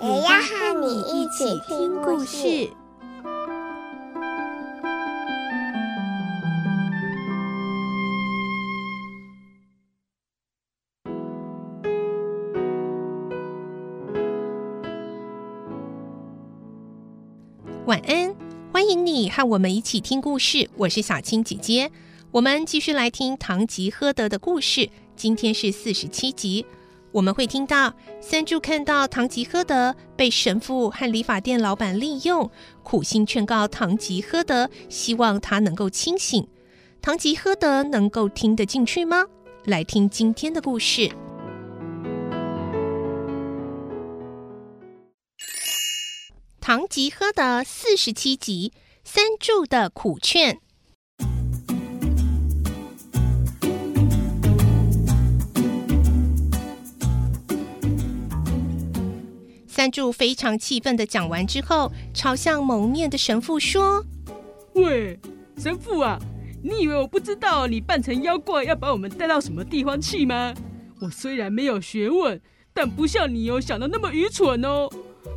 也要和你一起听故事。晚安，欢迎你和我们一起听故事。我是小青姐姐，我们继续来听《堂吉诃德》的故事。今天是四十七集，我们会听到三柱看到堂吉诃德被神父和理发店老板利用，苦心劝告堂吉诃德，希望他能够清醒。堂吉诃德能够听得进去吗？来听今天的故事。《堂吉诃德》四十七集，三柱的苦劝。三柱非常气愤的讲完之后，朝向蒙面的神父说：“喂，神父啊，你以为我不知道你扮成妖怪要把我们带到什么地方去吗？我虽然没有学问，但不像你有想的那么愚蠢哦。”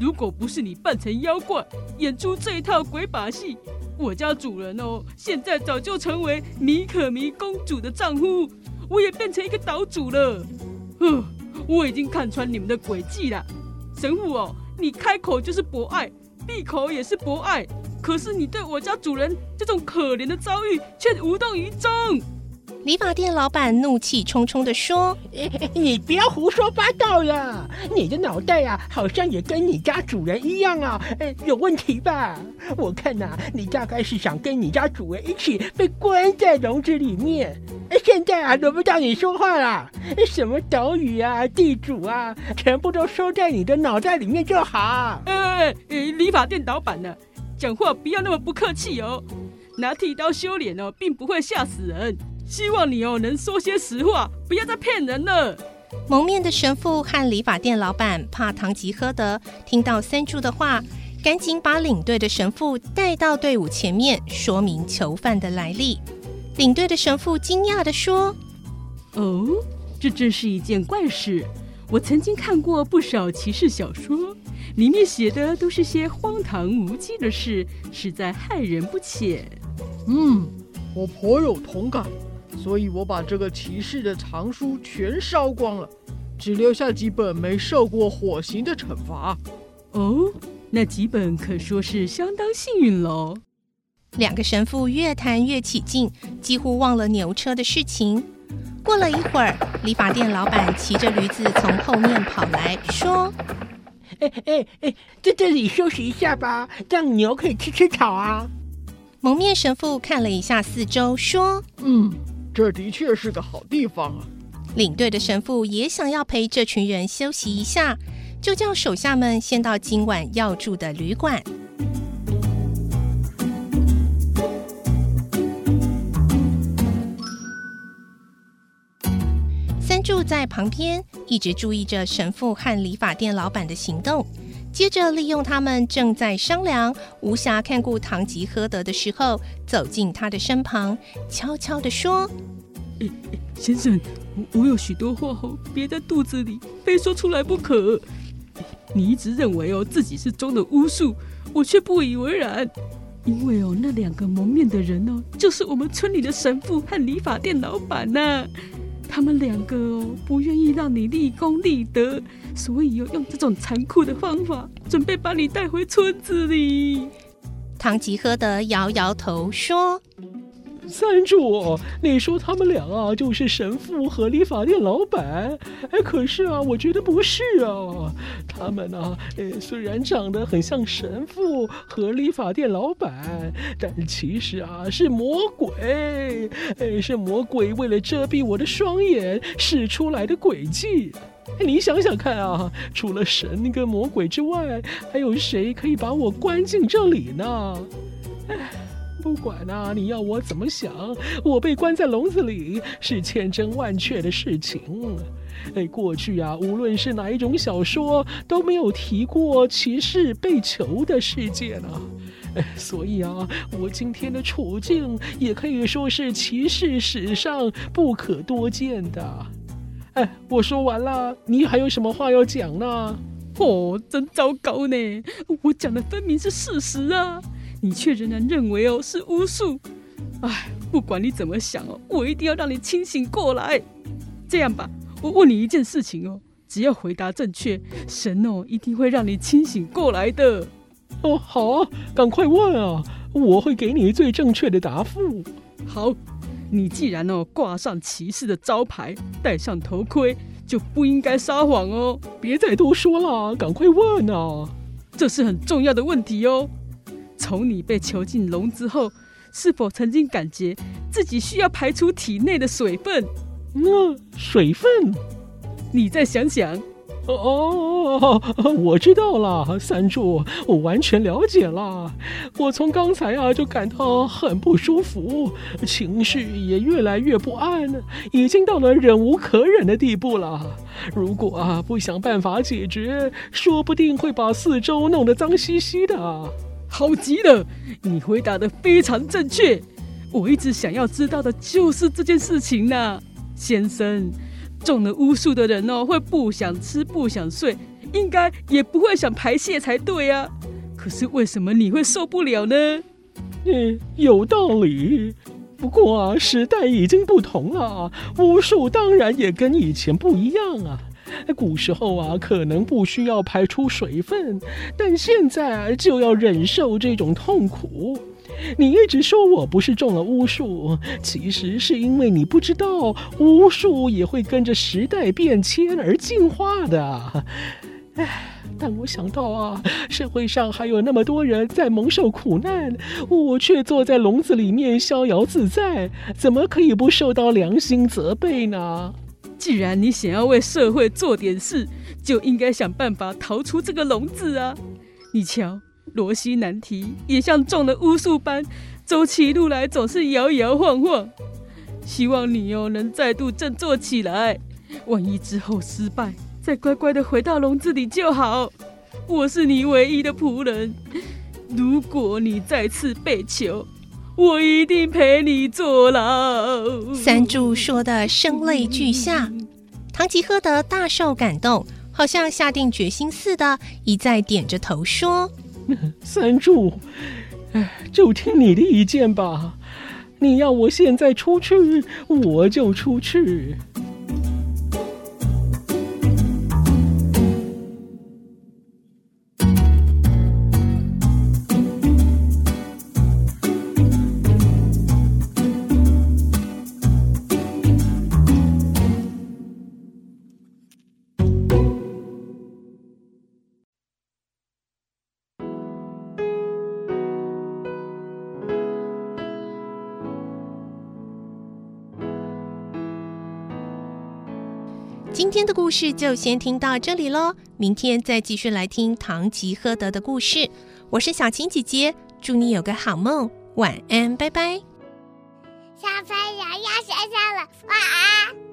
如果不是你扮成妖怪演出这一套鬼把戏，我家主人哦，现在早就成为米可米公主的丈夫，我也变成一个岛主了。哼，我已经看穿你们的诡计了。神父哦，你开口就是博爱，闭口也是博爱，可是你对我家主人这种可怜的遭遇却无动于衷。理发店老板怒气冲冲地说：“你不要胡说八道了！你的脑袋啊，好像也跟你家主人一样啊，有问题吧？我看呐，你大概是想跟你家主人一起被关在笼子里面。现在啊，轮不到你说话啦。什么岛屿啊、地主啊，全部都收在你的脑袋里面就好。呃，理发店老板呢，讲话不要那么不客气哦。拿剃刀修脸哦，并不会吓死人。”希望你哦能说些实话，不要再骗人了。蒙面的神父和理发店老板怕堂吉诃德听到三柱的话，赶紧把领队的神父带到队伍前面，说明囚犯的来历。领队的神父惊讶地说：“哦，这真是一件怪事。我曾经看过不少骑士小说，里面写的都是些荒唐无稽的事，实在害人不浅。”嗯，我颇有同感。所以我把这个骑士的藏书全烧光了，只留下几本没受过火刑的惩罚。哦，那几本可说是相当幸运喽。两个神父越谈越起劲，几乎忘了牛车的事情。过了一会儿，理发店老板骑着驴子从后面跑来说：“哎哎哎，在这里休息一下吧，让牛可以吃吃草啊。”蒙面神父看了一下四周，说：“嗯。”这的确是个好地方啊！领队的神父也想要陪这群人休息一下，就叫手下们先到今晚要住的旅馆。三柱在旁边一直注意着神父和理发店老板的行动。接着利用他们正在商量，无暇看顾堂吉诃德的时候，走进他的身旁，悄悄地说：“，先生，我我有许多话哦，憋在肚子里，非说出来不可。你一直认为哦自己是中的巫术，我却不以为然，因为哦那两个蒙面的人哦，就是我们村里的神父和理发店老板呐。”他们两个哦，不愿意让你立功立德，所以要，用这种残酷的方法，准备把你带回村子里。唐吉诃德摇摇头说。三柱，你说他们俩啊，就是神父和理发店老板？哎，可是啊，我觉得不是啊。他们呢、啊，呃，虽然长得很像神父和理发店老板，但其实啊，是魔鬼。哎，是魔鬼为了遮蔽我的双眼使出来的诡计。你想想看啊，除了神跟魔鬼之外，还有谁可以把我关进这里呢？不管啊，你要我怎么想，我被关在笼子里是千真万确的事情。哎，过去啊，无论是哪一种小说都没有提过骑士被囚的事件啊。哎，所以啊，我今天的处境也可以说是骑士史上不可多见的。哎，我说完了，你还有什么话要讲呢？哦，真糟糕呢！我讲的分明是事实啊，你却仍然认为哦是巫术。哎，不管你怎么想哦，我一定要让你清醒过来。这样吧，我问你一件事情哦，只要回答正确，神哦一定会让你清醒过来的。哦，好啊，赶快问啊，我会给你最正确的答复。好。你既然哦挂上骑士的招牌，戴上头盔，就不应该撒谎哦！别再多说了，赶快问啊！这是很重要的问题哦。从你被囚禁笼子后，是否曾经感觉自己需要排出体内的水分？嗯，水分？你再想想。哦，我知道了，三柱，我完全了解了。我从刚才啊就感到很不舒服，情绪也越来越不安，已经到了忍无可忍的地步了。如果啊不想办法解决，说不定会把四周弄得脏兮兮的。好极了，你回答得非常正确。我一直想要知道的就是这件事情呢，先生。中了巫术的人哦，会不想吃、不想睡，应该也不会想排泄才对啊。可是为什么你会受不了呢？嗯，有道理。不过啊，时代已经不同了，巫术当然也跟以前不一样啊。古时候啊，可能不需要排出水分，但现在就要忍受这种痛苦。你一直说我不是中了巫术，其实是因为你不知道巫术也会跟着时代变迁而进化的。唉，但我想到啊，社会上还有那么多人在蒙受苦难，我却坐在笼子里面逍遥自在，怎么可以不受到良心责备呢？既然你想要为社会做点事，就应该想办法逃出这个笼子啊！你瞧。罗西南提也像中了巫术般，走起路来总是摇摇晃晃。希望你哦能再度振作起来，万一之后失败，再乖乖的回到笼子里就好。我是你唯一的仆人，如果你再次被囚，我一定陪你坐牢。三柱说的声泪俱下，唐吉诃德大受感动，好像下定决心似的，一再点着头说。三柱，哎，就听你的意见吧。你要我现在出去，我就出去。今天的故事就先听到这里喽，明天再继续来听《唐吉诃德》的故事。我是小青姐姐，祝你有个好梦，晚安，拜拜。小朋友要睡觉了，晚安。